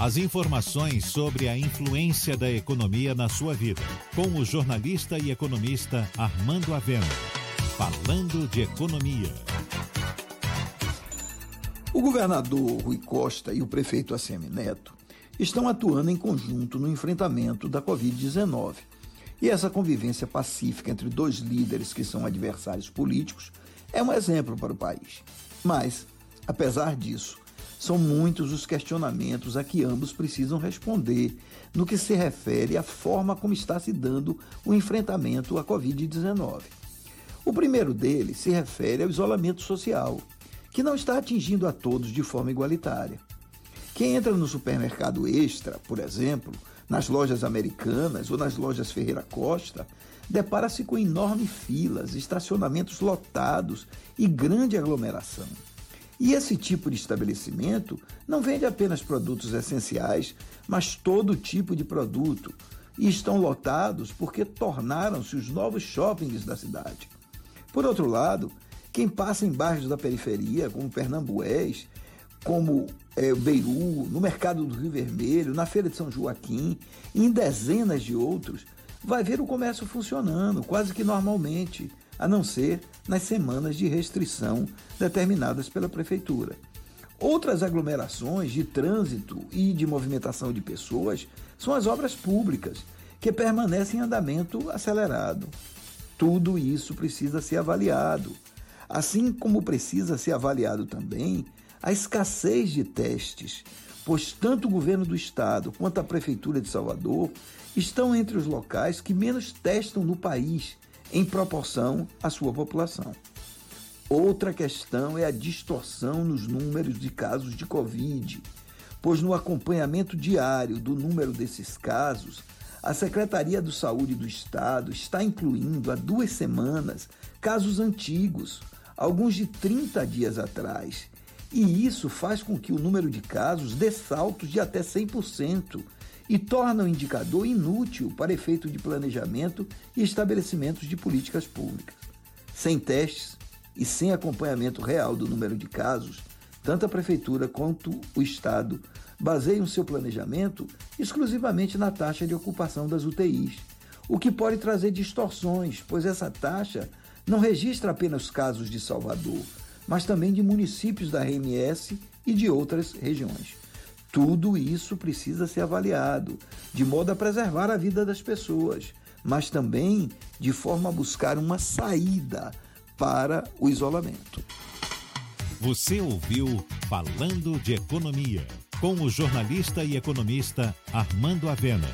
As informações sobre a influência da economia na sua vida. Com o jornalista e economista Armando Avena. Falando de economia. O governador Rui Costa e o prefeito ACM Neto estão atuando em conjunto no enfrentamento da Covid-19. E essa convivência pacífica entre dois líderes que são adversários políticos é um exemplo para o país. Mas, apesar disso, são muitos os questionamentos a que ambos precisam responder no que se refere à forma como está se dando o enfrentamento à Covid-19. O primeiro deles se refere ao isolamento social, que não está atingindo a todos de forma igualitária. Quem entra no supermercado Extra, por exemplo, nas lojas americanas ou nas lojas Ferreira Costa, depara-se com enormes filas, estacionamentos lotados e grande aglomeração. E esse tipo de estabelecimento não vende apenas produtos essenciais, mas todo tipo de produto. E estão lotados porque tornaram-se os novos shoppings da cidade. Por outro lado, quem passa em bairros da periferia, como Pernambués, como é, Beiru, no Mercado do Rio Vermelho, na Feira de São Joaquim e em dezenas de outros, vai ver o comércio funcionando quase que normalmente a não ser nas semanas de restrição determinadas pela Prefeitura. Outras aglomerações de trânsito e de movimentação de pessoas são as obras públicas, que permanecem em andamento acelerado. Tudo isso precisa ser avaliado, assim como precisa ser avaliado também a escassez de testes, pois tanto o governo do estado quanto a prefeitura de Salvador estão entre os locais que menos testam no país em proporção à sua população. Outra questão é a distorção nos números de casos de Covid, pois no acompanhamento diário do número desses casos, a Secretaria do Saúde do Estado está incluindo há duas semanas casos antigos, alguns de 30 dias atrás, e isso faz com que o número de casos dê saltos de até 100% e torna o indicador inútil para efeito de planejamento e estabelecimentos de políticas públicas. Sem testes e sem acompanhamento real do número de casos, tanto a Prefeitura quanto o Estado baseiam seu planejamento exclusivamente na taxa de ocupação das UTIs, o que pode trazer distorções, pois essa taxa não registra apenas os casos de Salvador, mas também de municípios da RMS e de outras regiões. Tudo isso precisa ser avaliado, de modo a preservar a vida das pessoas, mas também de forma a buscar uma saída para o isolamento. Você ouviu Falando de Economia, com o jornalista e economista Armando Avena.